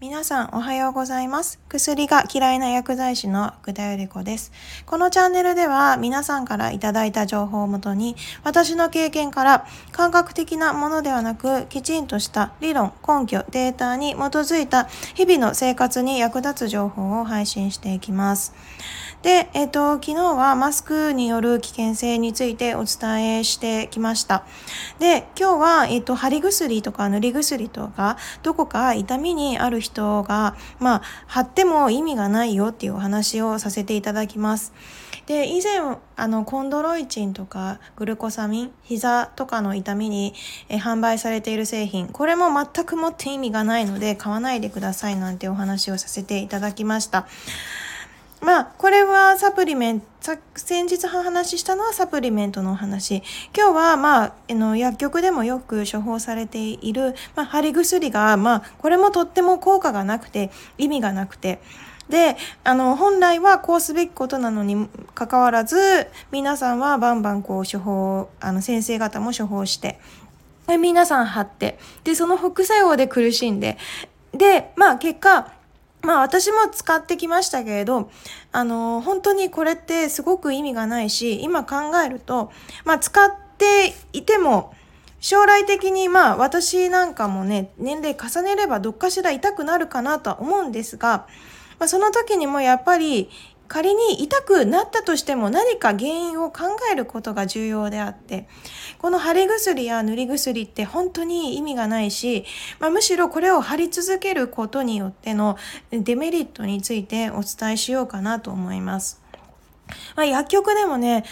皆さんおはようございます。薬が嫌いな薬剤師の福田より子です。このチャンネルでは皆さんからいただいた情報をもとに私の経験から感覚的なものではなくきちんとした理論、根拠、データに基づいた日々の生活に役立つ情報を配信していきます。で、えっ、と、昨日はマスクによる危険性についてお伝えしてきました。で、今日は、えっ、と、貼り薬とか塗り薬とか、どこか痛みにある人が、まあ、貼っても意味がないよっていうお話をさせていただきます。で、以前、あの、コンドロイチンとかグルコサミン、膝とかの痛みにえ販売されている製品、これも全くもって意味がないので買わないでくださいなんてお話をさせていただきました。まあ、これはサプリメント、先日話したのはサプリメントのお話。今日は、まあ、あの、薬局でもよく処方されている、まあ、貼り薬が、まあ、これもとっても効果がなくて、意味がなくて、で、あの、本来はこうすべきことなのにかかわらず、皆さんはバンバンこう処方、あの、先生方も処方して、で皆さん貼って、で、その副作用で苦しんで、で、まあ結果、まあ私も使ってきましたけれど、あの、本当にこれってすごく意味がないし、今考えると、まあ使っていても、将来的にまあ私なんかもね、年齢重ねればどっかしら痛くなるかなとは思うんですが、まあ、その時にもやっぱり仮に痛くなったとしても何か原因を考えることが重要であって、この貼り薬や塗り薬って本当に意味がないし、まあ、むしろこれを貼り続けることによってのデメリットについてお伝えしようかなと思います。まあ、薬局でもね、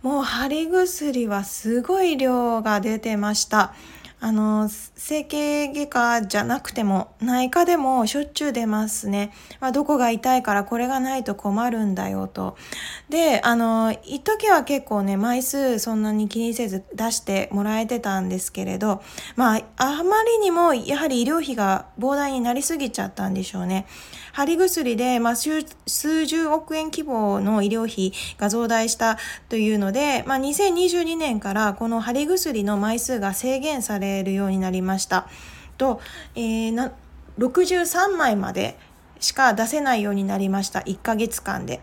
もう貼り薬はすごい量が出てました。あの、整形外科じゃなくても、内科でもしょっちゅう出ますね。まあ、どこが痛いからこれがないと困るんだよと。で、あの、一時は結構ね、枚数そんなに気にせず出してもらえてたんですけれど、まあ、あまりにもやはり医療費が膨大になりすぎちゃったんでしょうね。貼り薬で、まあ、数十億円規模の医療費が増大したというので、まあ、2022年からこの貼り薬の枚数が制限されるようになりました。と、えー、な63枚までしか出せないようになりました。1ヶ月間で。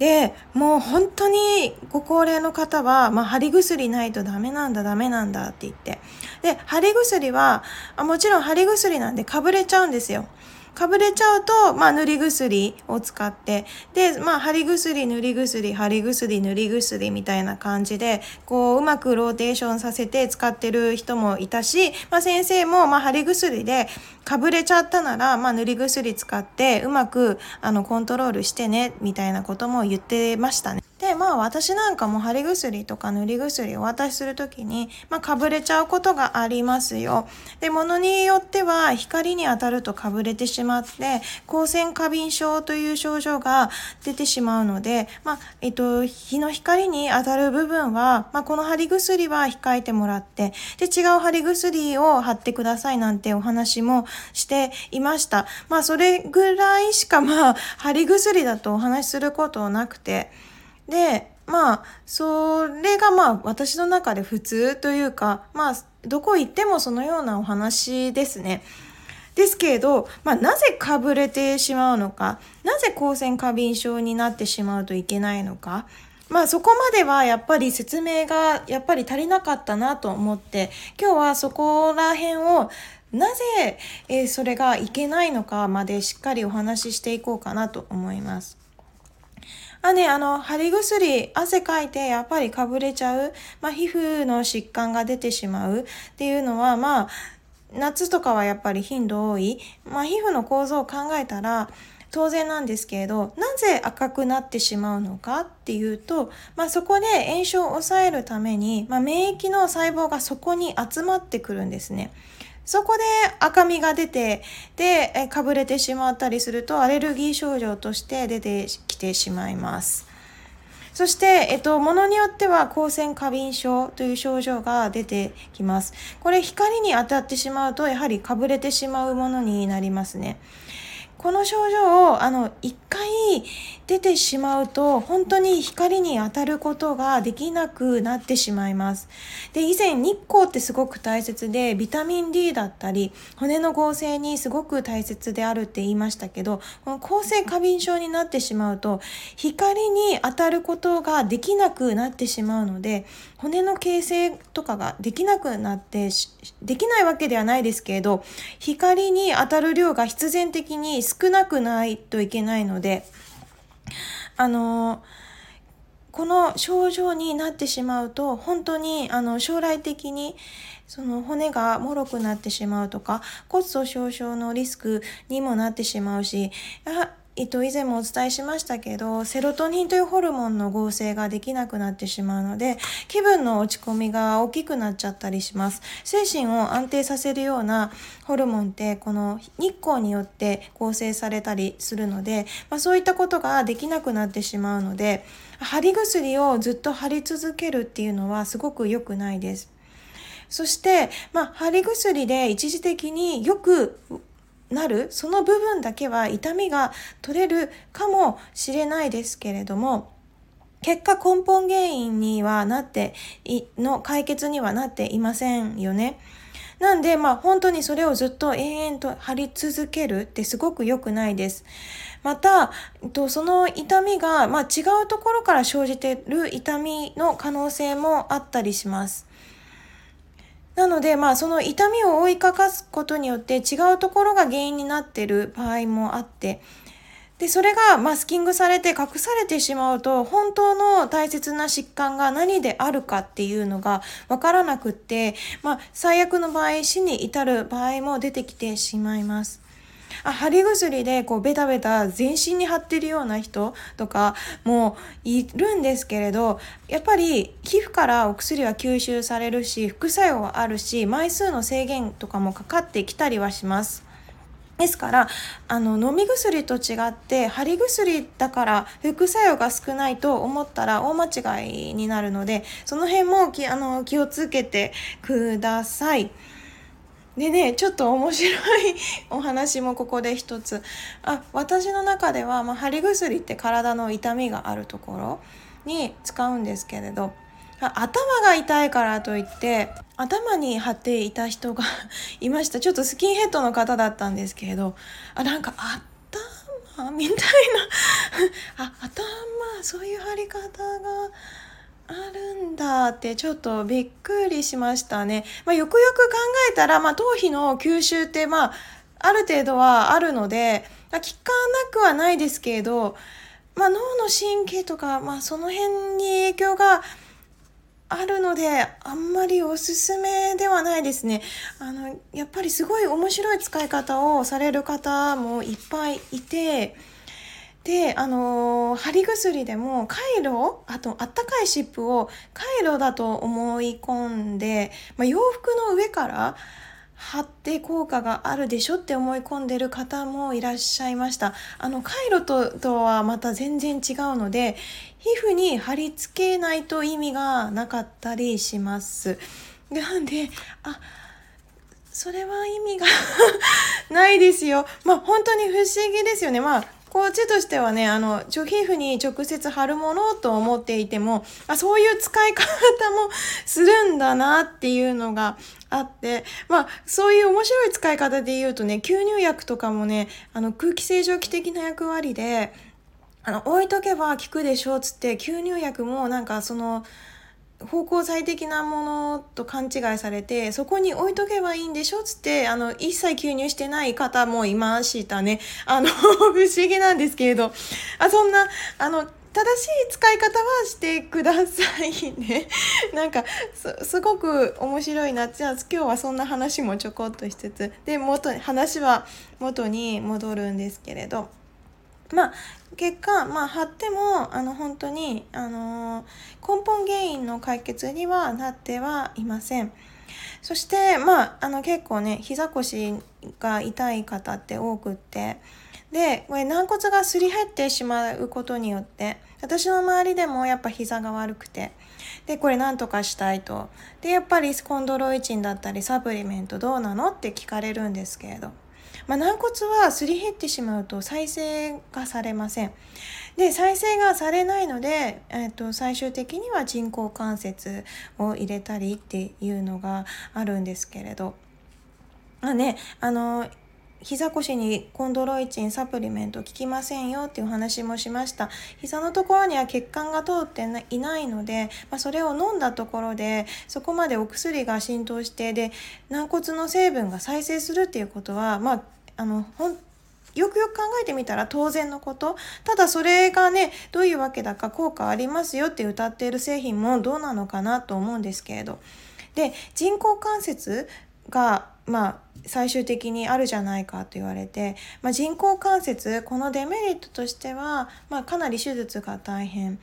で、もう本当にご高齢の方は、まあ、貼り薬ないとダメなんだ、ダメなんだって言って。で、貼り薬は、もちろん貼り薬なんでかぶれちゃうんですよ。かぶれちゃうと、まあ、塗り薬を使って、で、まあ、貼り薬、塗り薬、貼り薬、塗り薬みたいな感じで、こう、うまくローテーションさせて使ってる人もいたし、まあ、先生も、まあ、貼り薬でかぶれちゃったなら、まあ、塗り薬使って、うまく、あの、コントロールしてね、みたいなことも言ってましたね。で、まあ私なんかも貼り薬とか塗り薬をお渡しするときに、まあかぶれちゃうことがありますよ。で、物によっては光に当たるとかぶれてしまって、光線過敏症という症状が出てしまうので、まあ、えっと、日の光に当たる部分は、まあこの貼り薬は控えてもらって、で、違う貼り薬を貼ってくださいなんてお話もしていました。まあそれぐらいしかまあ貼り薬だとお話しすることなくて、で、まあ、それがまあ私の中で普通というか、まあ、どこ行ってもそのようなお話ですね。ですけれど、まあ、なぜかぶれてしまうのか、なぜ光線過敏症になってしまうといけないのか、まあそこまではやっぱり説明がやっぱり足りなかったなと思って、今日はそこら辺をなぜ、え、それがいけないのかまでしっかりお話ししていこうかなと思います。あね、あの、貼り薬、汗かいてやっぱりかぶれちゃう、まあ、皮膚の疾患が出てしまうっていうのは、まあ、夏とかはやっぱり頻度多い。まあ、皮膚の構造を考えたら、当然なんですけれど、なぜ赤くなってしまうのかっていうと、まあ、そこで炎症を抑えるために、まあ、免疫の細胞がそこに集まってくるんですね。そこで赤みが出て、で、かぶれてしまったりすると、アレルギー症状として出てきてしまいます。そして、えっと、ものによっては光線過敏症という症状が出てきます。これ光に当たってしまうと、やはりかぶれてしまうものになりますね。この症状をあの一回出てしまうと本当に光に当たることができなくなってしまいます。で以前日光ってすごく大切でビタミン D だったり骨の合成にすごく大切であるって言いましたけどこの抗性過敏症になってしまうと光に当たることができなくなってしまうので骨の形成とかができなくなってできないわけではないですけれど光に当たる量が必然的に少なくないといけないのであのこの症状になってしまうと本当にあの将来的にその骨がもろくなってしまうとか骨粗しょう症のリスクにもなってしまうしやえっと、以前もお伝えしましたけど、セロトニンというホルモンの合成ができなくなってしまうので、気分の落ち込みが大きくなっちゃったりします。精神を安定させるようなホルモンって、この日光によって合成されたりするので、まあ、そういったことができなくなってしまうので、貼り薬をずっと貼り続けるっていうのはすごく良くないです。そして、まあ、貼り薬で一時的によくなるその部分だけは痛みが取れるかもしれないですけれども結果根本原因にはなっての解決にはなっていませんよね。なんで、まあ本当にそれをずっと延々と張り続けるってすごく良くないです。また、その痛みが、まあ、違うところから生じている痛みの可能性もあったりします。なので、まあ、その痛みを覆いかかすことによって違うところが原因になっている場合もあって、で、それがマスキングされて隠されてしまうと、本当の大切な疾患が何であるかっていうのが分からなくって、まあ、最悪の場合、死に至る場合も出てきてしまいます。あ貼り薬でこうベタベタ全身に貼ってるような人とかもいるんですけれどやっぱり皮膚からお薬は吸収されるし副作用はあるし枚数の制限とかもかかってきたりはします。ですからあの飲み薬と違って貼り薬だから副作用が少ないと思ったら大間違いになるのでその辺もきあの気をつけてください。でねちょっと面白いお話もここで一つ。あ私の中では、まあ、貼り薬って体の痛みがあるところに使うんですけれど。頭が痛いからといって頭に貼っていた人が いました。ちょっとスキンヘッドの方だったんですけれど。あなんか頭みたいな。あ頭そういう貼り方があるんだってちょっとびっくりしましたね。まあ、よくよく考えたら、まあ、頭皮の吸収ってまあある程度はあるので、まあ、効かなくはないですけれど、まあ、脳の神経とか、まあ、その辺に影響があるのであんまりおすすめではないですね。あのやっぱりすごい面白い使い方をされる方もいっぱいいて。であの貼り薬でもカイロあとあったかい湿布をカイロだと思い込んで、まあ、洋服の上から貼って効果があるでしょって思い込んでる方もいらっしゃいました。あのカイロととはまた全然違うので皮膚に貼り付けないと意味がなかったりします。なんであそれは意味が ないですよ。まあ本当に不思議ですよね。まあこっちとしてはね、あの、皮膚に直接貼るものと思っていても、あそういう使い方もするんだなっていうのがあって、まあ、そういう面白い使い方で言うとね、吸入薬とかもね、あの、空気清浄機的な役割で、あの、置いとけば効くでしょう、つって、吸入薬もなんかその、芳香剤的なものと勘違いされてそこに置いとけばいいんでしょつってあの一切吸入してない方もいましたね。あの 不思議なんですけれど。あそんなあの正しい使い方はしてくださいね。なんかすすごく面白いな。じゃあ今日はそんな話もちょこっとしつつで元話は元に戻るんですけれど。まあ結果、まあ、貼ってもあの本当に、あの根本原因の解決にはなってはいません。そして、まあ、あの結構ね膝腰が痛い方って多くって。でこれ軟骨がすり減ってしまうことによって私の周りでもやっぱ膝が悪くて。でこれ何とかしたいと。でやっぱりスコンドロイチンだったりサプリメントどうなのって聞かれるんですけれど。まあ、軟骨はすり減ってしまうと再生がされません。で再生がされないので、えーと、最終的には人工関節を入れたりっていうのがあるんですけれど。まあね、あの膝腰にコンドロイチンサプリメント効きませんよっていう話もしました膝のところには血管が通っていないので、まあ、それを飲んだところでそこまでお薬が浸透してで軟骨の成分が再生するっていうことはまああのほんよくよく考えてみたら当然のこと。ただそれがねどういうわけだか効果ありますよって歌っている製品もどうなのかなと思うんですけれど。で人工関節がまあ最終的にあるじゃないかと言われて、まあ、人工関節このデメリットとしては、まあ、かなり手術が大変。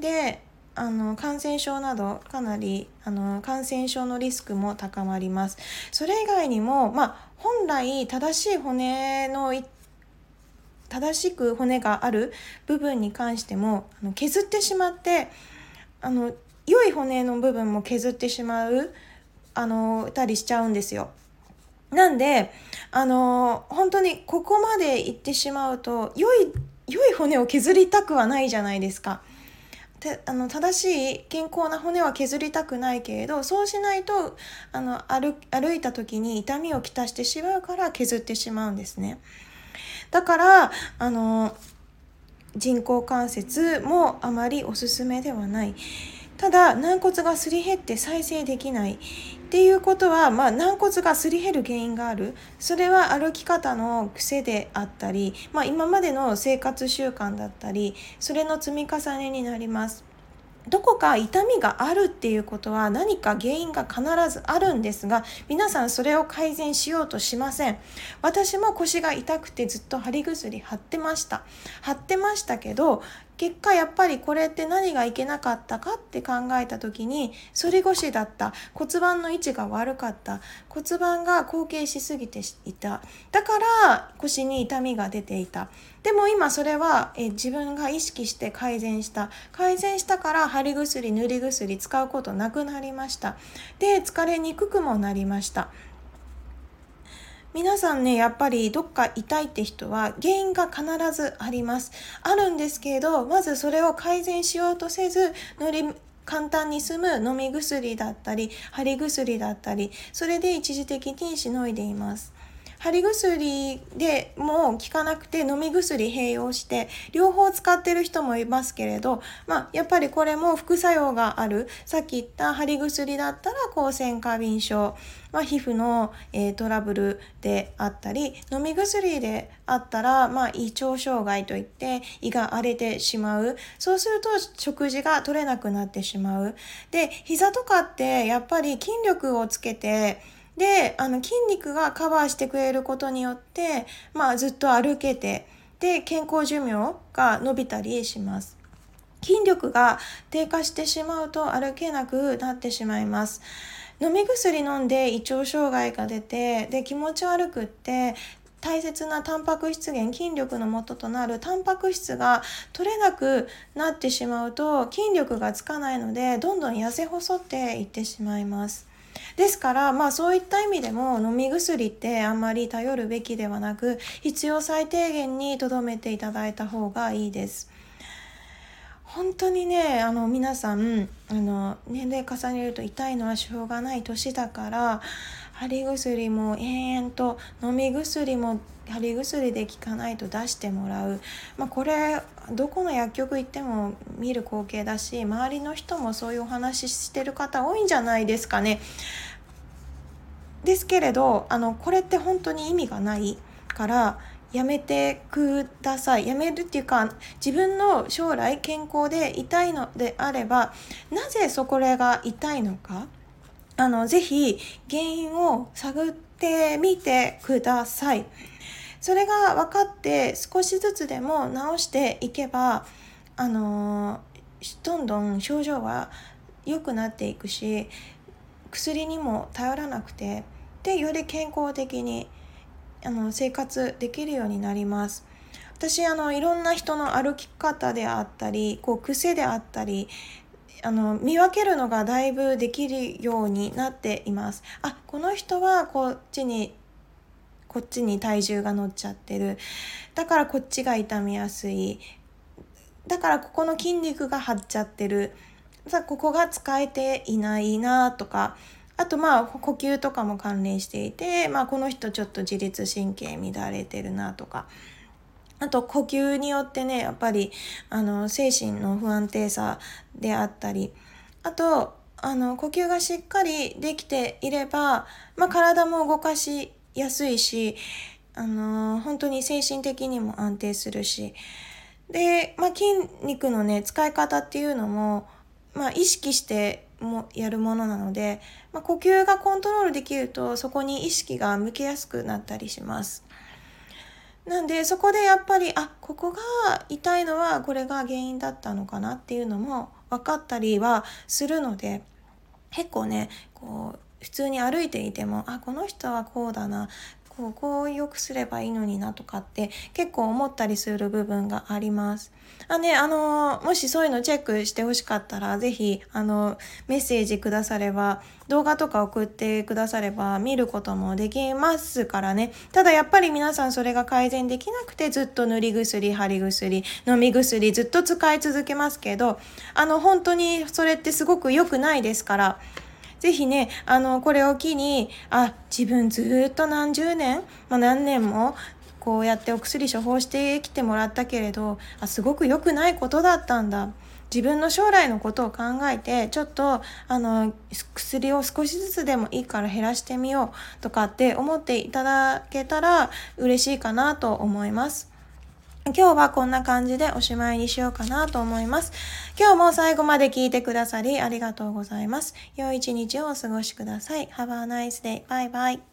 であの感染症などかなりあの感染症のリスクも高まりますそれ以外にも、まあ、本来正しい骨の正しく骨がある部分に関してもあの削ってしまってあの良い骨の部分も削ってしまうあのたりしちゃうんですよ。なんであの本当にここまで行ってしまうと良い良い骨を削りたくはないじゃないですか。てあの正しい健康な骨は削りたくないけれどそうしないとあの歩歩いた時に痛みをきたしてしまうから削ってしまうんですね。だからあの人工関節もあまりおすすめではない。ただ軟骨がすり減って再生できないっていうことは、まあ、軟骨がすり減る原因がある。それは歩き方の癖であったり、まあ、今までの生活習慣だったりそれの積み重ねになります。どこか痛みがあるっていうことは何か原因が必ずあるんですが皆さんそれを改善しようとしません。私も腰が痛くてずっと貼り薬貼ってました。貼ってましたけど結果やっぱりこれって何がいけなかったかって考えた時に反り腰だった。骨盤の位置が悪かった。骨盤が後傾しすぎていた。だから腰に痛みが出ていた。でも今それはえ自分が意識して改善した。改善したから貼り薬塗り薬使うことなくなりました。で疲れにくくもなりました。皆さんねやっぱりどっか痛いって人は原因が必ずあります。あるんですけれどまずそれを改善しようとせず塗り簡単に済む飲み薬だったり貼り薬だったりそれで一時的にしのいでいます。貼り薬でも効かなくて飲み薬併用して両方使ってる人もいますけれど、まあ、やっぱりこれも副作用がある。さっき言った貼り薬だったら抗線過敏症、まあ、皮膚の、えー、トラブルであったり飲み薬であったら、まあ、胃腸障害といって胃が荒れてしまう。そうすると食事が取れなくなってしまう。で膝とかってやっぱり筋力をつけてであの筋肉がカバーしてくれることによって、まあ、ずっと歩けてで健康寿命が伸びたりします。筋力が低下してしまうと歩けなくなってしまいます。飲み薬飲んで胃腸障害が出てで気持ち悪くって大切なタンパク質源筋力の元となるタンパク質が取れなくなってしまうと筋力がつかないのでどんどん痩せ細っていってしまいます。ですからまあそういった意味でも飲み薬ってあんまり頼るべきではなく必要最低限にとどめていただいた方がいいです。本当にねあの皆さんあの年齢重ねると痛いのはしょうがない年だから貼り薬も延々と飲み薬も貼り薬で効かないと出してもらう、まあ、これどこの薬局行っても見る光景だし周りの人もそういうお話ししてる方多いんじゃないですかね。ですけれどあのこれって本当に意味がないからやめてくださいやめるっていうか自分の将来健康で痛いのであればなぜそこらが痛いのかあのぜひ原因を探ってみてください。それが分かって少しずつでも治していけばあのどんどん症状は良くなっていくし薬にも頼らなくてでより健康的にあの生活できるようになります。私あのいろんな人の歩き方であったりこう癖であったりあの見分けるのがだいぶできるようになっています。あこの人はこっちにこっちに体重が乗っちゃってる。だからこっちが痛みやすい。だからここの筋肉が張っちゃってる。さここが使えていないなとか。あとまあ呼吸とかも関連していて、まあ、この人ちょっと自律神経乱れてるなとか。あと呼吸によってねやっぱりあの精神の不安定さであったりあとあの呼吸がしっかりできていれば、まあ、体も動かしやすいしあの本当に精神的にも安定するしで、まあ、筋肉のね使い方っていうのも、まあ、意識してもやるものなので、まあ、呼吸がコントロールできるとそこに意識が向けやすくなったりします。なんでそこでやっぱりあここが痛いのはこれが原因だったのかなっていうのも分かったりはするので結構ねこう普通に歩いていてもあこの人はこうだなこうこう良くすればいいのになとかって結構思ったりする部分があります。あね、あのもしそういうのチェックしてほしかったら是非あのメッセージくだされば動画とか送ってくだされば見ることもできますからねただやっぱり皆さんそれが改善できなくてずっと塗り薬貼り薬飲み薬ずっと使い続けますけどあの本当にそれってすごく良くないですから。ぜひね、あの、これを機に、あ、自分ずっと何十年、まあ、何年も、こうやってお薬処方してきてもらったけれど、あ、すごく良くないことだったんだ。自分の将来のことを考えてちょっとあの薬を少しずつでもいいから減らしてみようとかって思っていただけたら嬉しいかなと思います。今日はこんな感じでおしまいにしようかなと思います。今日も最後まで聞いてくださりありがとうございます。良い一日をお過ごしください。Have a nice day. Bye bye.。